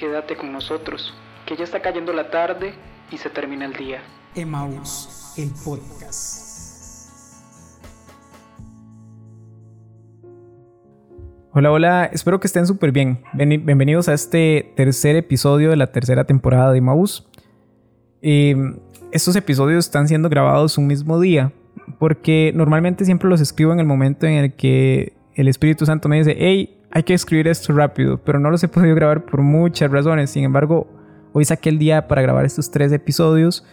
Quédate con nosotros, que ya está cayendo la tarde y se termina el día. Emaús, el podcast. Hola, hola, espero que estén súper bien. Bienvenidos a este tercer episodio de la tercera temporada de Emaús. estos episodios están siendo grabados un mismo día, porque normalmente siempre los escribo en el momento en el que el Espíritu Santo me dice, hey, hay que escribir esto rápido, pero no los he podido grabar por muchas razones. Sin embargo, hoy saqué el día para grabar estos tres episodios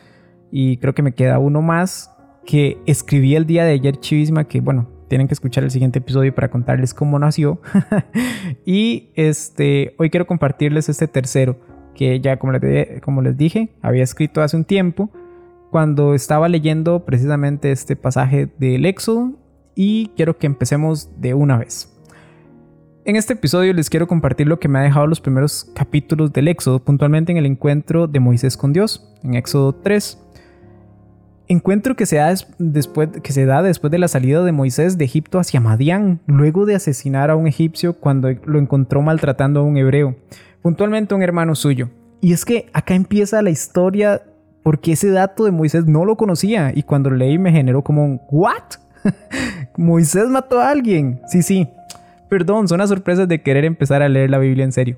y creo que me queda uno más que escribí el día de ayer chivísima, que bueno, tienen que escuchar el siguiente episodio para contarles cómo nació. y este, hoy quiero compartirles este tercero, que ya como les, como les dije, había escrito hace un tiempo, cuando estaba leyendo precisamente este pasaje del Éxodo, y quiero que empecemos de una vez. En este episodio les quiero compartir lo que me ha dejado los primeros capítulos del Éxodo, puntualmente en el encuentro de Moisés con Dios, en Éxodo 3. Encuentro que se, da después, que se da después de la salida de Moisés de Egipto hacia Madián, luego de asesinar a un egipcio cuando lo encontró maltratando a un hebreo, puntualmente a un hermano suyo. Y es que acá empieza la historia porque ese dato de Moisés no lo conocía y cuando leí me generó como un ¿What? Moisés mató a alguien. Sí, sí, Perdón, son las sorpresas de querer empezar a leer la Biblia en serio.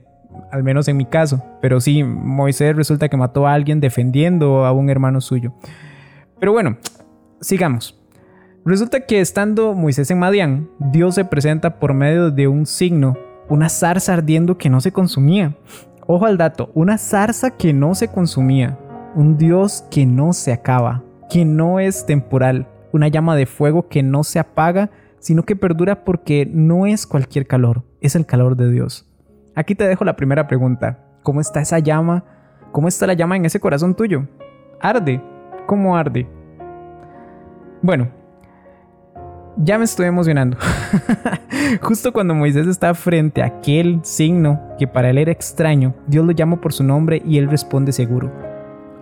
Al menos en mi caso. Pero sí, Moisés resulta que mató a alguien defendiendo a un hermano suyo. Pero bueno, sigamos. Resulta que estando Moisés en Madián, Dios se presenta por medio de un signo, una zarza ardiendo que no se consumía. Ojo al dato, una zarza que no se consumía, un Dios que no se acaba, que no es temporal, una llama de fuego que no se apaga sino que perdura porque no es cualquier calor, es el calor de Dios. Aquí te dejo la primera pregunta. ¿Cómo está esa llama? ¿Cómo está la llama en ese corazón tuyo? ¿Arde? ¿Cómo arde? Bueno, ya me estoy emocionando. Justo cuando Moisés está frente a aquel signo que para él era extraño, Dios lo llama por su nombre y él responde seguro.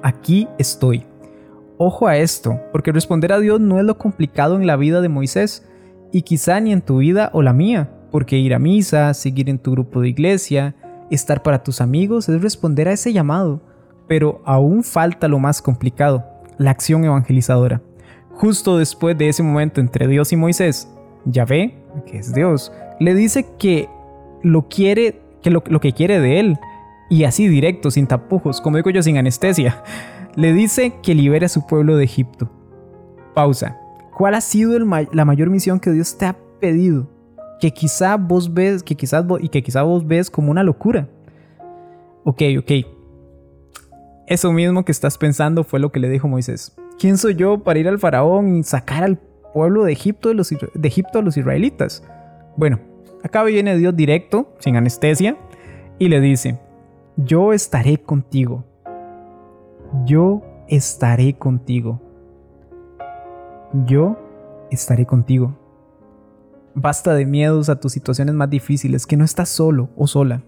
Aquí estoy. Ojo a esto, porque responder a Dios no es lo complicado en la vida de Moisés, y quizá ni en tu vida o la mía, porque ir a misa, seguir en tu grupo de iglesia, estar para tus amigos es responder a ese llamado, pero aún falta lo más complicado, la acción evangelizadora. Justo después de ese momento entre Dios y Moisés, Yahvé, que es Dios, le dice que lo quiere, que lo, que quiere de él, y así directo, sin tapujos, como digo yo, sin anestesia, le dice que libere a su pueblo de Egipto. Pausa. ¿Cuál ha sido la mayor misión que Dios te ha pedido? Que quizá vos ves, que quizás y que quizá vos ves como una locura. Ok, ok. Eso mismo que estás pensando fue lo que le dijo Moisés. ¿Quién soy yo para ir al faraón y sacar al pueblo de Egipto de, Egipto a los israelitas? Bueno, acá viene Dios directo, sin anestesia, y le dice, yo estaré contigo. Yo estaré contigo yo estaré contigo. Basta de miedos a tus situaciones más difíciles, que no estás solo o sola.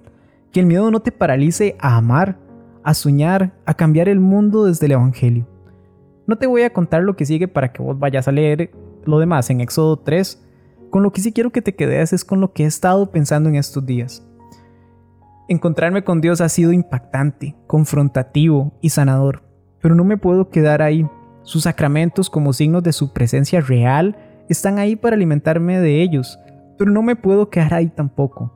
Que el miedo no te paralice a amar, a soñar, a cambiar el mundo desde el Evangelio. No te voy a contar lo que sigue para que vos vayas a leer lo demás en Éxodo 3. Con lo que sí quiero que te quedes es con lo que he estado pensando en estos días. Encontrarme con Dios ha sido impactante, confrontativo y sanador, pero no me puedo quedar ahí sus sacramentos como signos de su presencia real están ahí para alimentarme de ellos, pero no me puedo quedar ahí tampoco.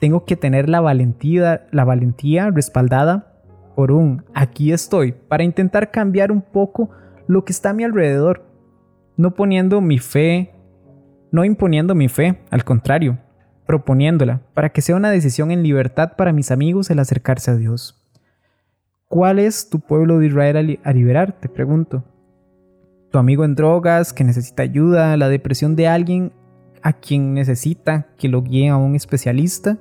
Tengo que tener la valentía, la valentía respaldada por un aquí estoy para intentar cambiar un poco lo que está a mi alrededor, no poniendo mi fe, no imponiendo mi fe, al contrario, proponiéndola para que sea una decisión en libertad para mis amigos el acercarse a Dios. ¿Cuál es tu pueblo de Israel a liberar? Te pregunto tu amigo en drogas que necesita ayuda, la depresión de alguien a quien necesita que lo guíe a un especialista,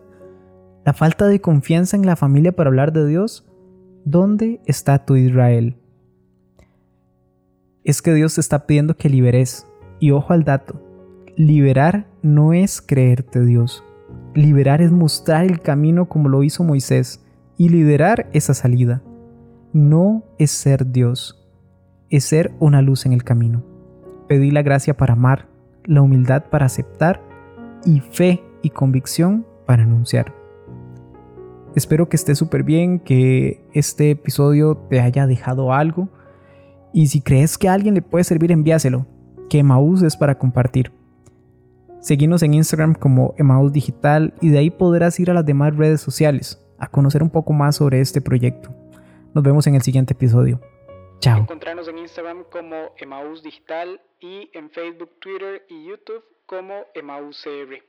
la falta de confianza en la familia para hablar de Dios. ¿Dónde está tu Israel? Es que Dios te está pidiendo que liberes. Y ojo al dato, liberar no es creerte Dios. Liberar es mostrar el camino como lo hizo Moisés y liderar esa salida. No es ser Dios es ser una luz en el camino. Pedí la gracia para amar, la humildad para aceptar y fe y convicción para anunciar. Espero que estés súper bien, que este episodio te haya dejado algo. Y si crees que a alguien le puede servir, envíaselo, que Emaús es para compartir. Seguimos en Instagram como Emaús Digital y de ahí podrás ir a las demás redes sociales a conocer un poco más sobre este proyecto. Nos vemos en el siguiente episodio. Chao. Encontrarnos en Instagram como Emaús Digital y en Facebook, Twitter y YouTube como Emaús CR.